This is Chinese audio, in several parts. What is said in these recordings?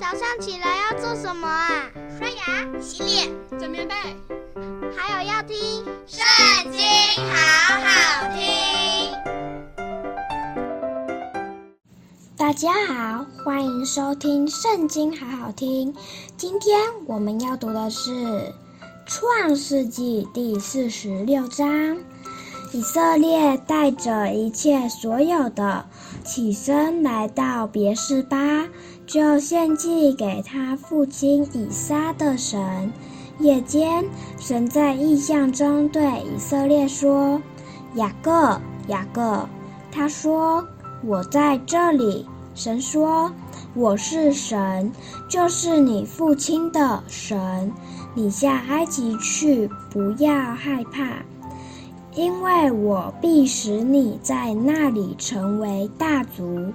早上起来要做什么啊？刷牙、洗脸、整棉被，还有要听《圣经》，好好听。大家好，欢迎收听《圣经》，好好听。今天我们要读的是《创世纪》第四十六章。以色列带着一切所有的，起身来到别是巴，就献祭给他父亲以撒的神。夜间，神在异象中对以色列说：“雅各，雅各。”他说：“我在这里。”神说：“我是神，就是你父亲的神。你下埃及去，不要害怕。”因为我必使你在那里成为大族，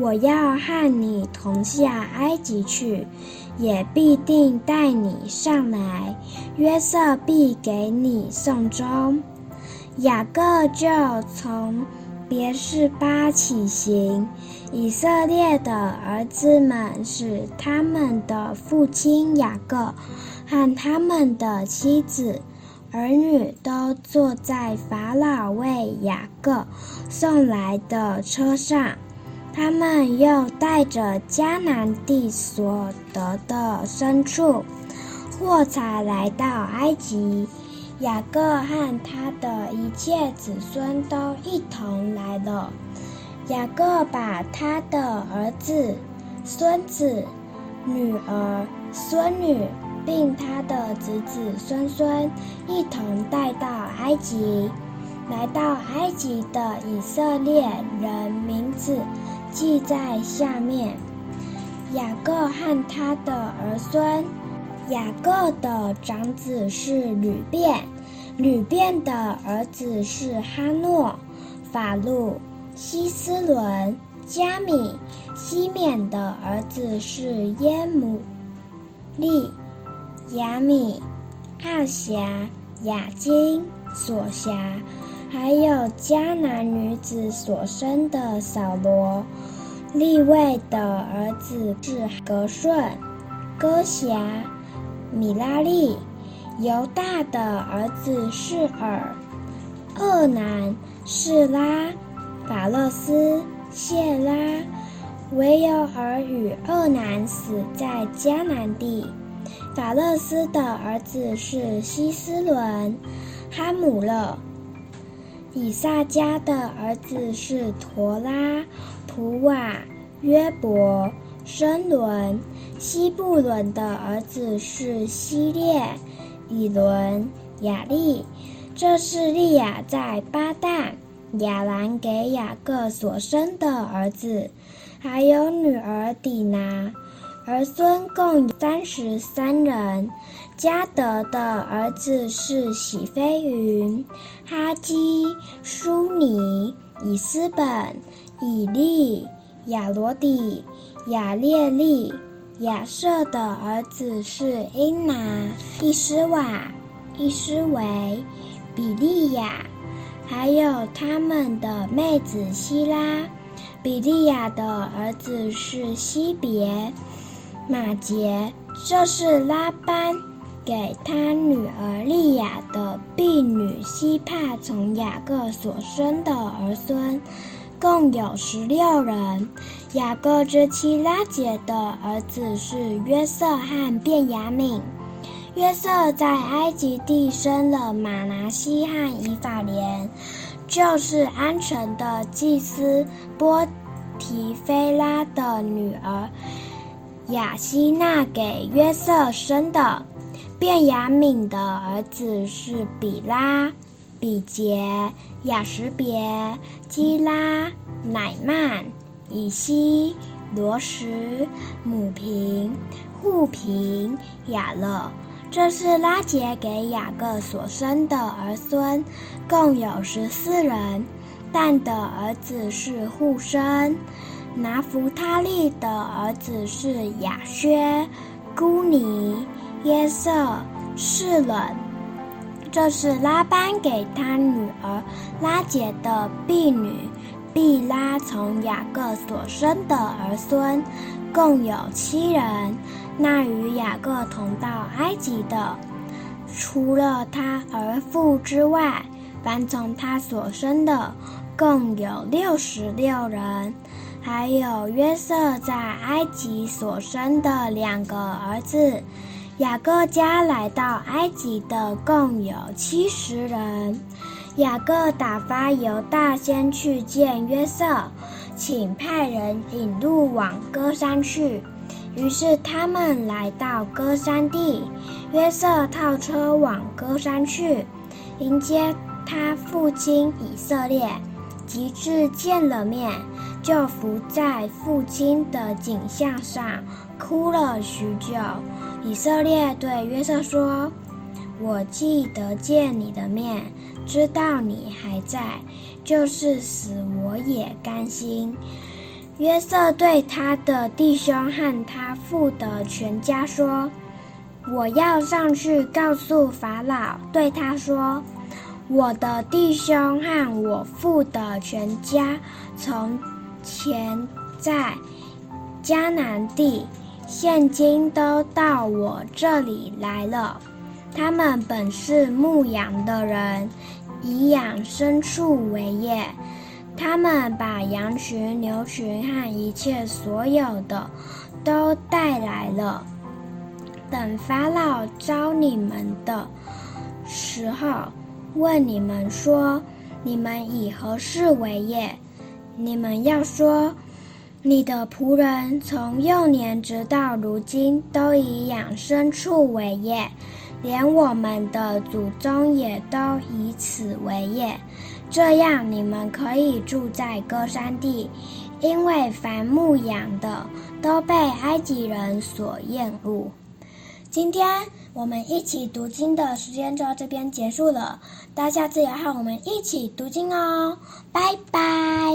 我要和你同下埃及去，也必定带你上来。约瑟必给你送终。雅各就从别是巴起行，以色列的儿子们使他们的父亲雅各和他们的妻子。儿女都坐在法老为雅各送来的车上，他们又带着迦南地所得的牲畜、货财来到埃及。雅各和他的一切子孙都一同来了。雅各把他的儿子、孙子、女儿、孙女。并他的子子孙孙一同带到埃及，来到埃及的以色列人名字记在下面。雅各和他的儿孙，雅各的长子是吕便，吕便的儿子是哈诺、法路、希斯伦、加米，西缅的儿子是耶母利。雅米、亚辖、雅金、索辖，还有迦南女子所生的扫罗。利未的儿子是革顺、哥辖、米拉利。犹大的儿子是珥、厄南、示拉、法勒斯、谢拉。唯有尔与厄南死在迦南地。法勒斯的儿子是希斯伦、哈姆勒；以萨迦的儿子是陀拉、普瓦、约伯、申伦；西布伦的儿子是希列、以伦、雅利。这是利亚在巴旦亚兰给雅各所生的儿子，还有女儿底拿。儿孙共三十三人。迦德的儿子是喜飞云、哈基、舒尼、以斯本、以利、亚罗底、亚列利。亚瑟的儿子是英拿、伊斯瓦、伊斯维、比利亚，还有他们的妹子希拉。比利亚的儿子是希别。马杰，这是拉班给他女儿利亚的婢女西帕从雅各所生的儿孙，共有十六人。雅各之妻拉结的儿子是约瑟和便雅悯。约瑟在埃及地生了马拿西和以法莲，就是安城的祭司波提菲拉的女儿。雅希娜给约瑟生的，便雅悯的儿子是比拉、比杰、雅什别、基拉、乃曼、以西、罗什、母平、户平、雅勒。这是拉杰给雅各所生的儿孙，共有十四人。但的儿子是户生。拿弗他利的儿子是雅薛、孤尼、耶瑟、士伦。这是拉班给他女儿拉结的婢女，毕拉从雅各所生的儿孙，共有七人。那与雅各同到埃及的，除了他儿妇之外，凡从他所生的，共有六十六人。还有约瑟在埃及所生的两个儿子。雅各家来到埃及的共有七十人。雅各打发犹大先去见约瑟，请派人引路往歌山去。于是他们来到歌山地，约瑟套车往歌山去，迎接他父亲以色列。及至见了面，就伏在父亲的颈项上，哭了许久。以色列对约瑟说：“我既得见你的面，知道你还在，就是死我也甘心。”约瑟对他的弟兄和他父的全家说：“我要上去告诉法老，对他说：我的弟兄和我父的全家，从前在迦南地。”现今都到我这里来了。他们本是牧羊的人，以养牲畜为业。他们把羊群、牛群和一切所有的都带来了。等法老召你们的时候，问你们说：“你们以何事为业？”你们要说。你的仆人从幼年直到如今，都以养牲畜为业，连我们的祖宗也都以此为业。这样，你们可以住在歌山地，因为凡牧羊的都被埃及人所厌恶。今天我们一起读经的时间就到这边结束了，大家自然和我们一起读经哦。拜拜。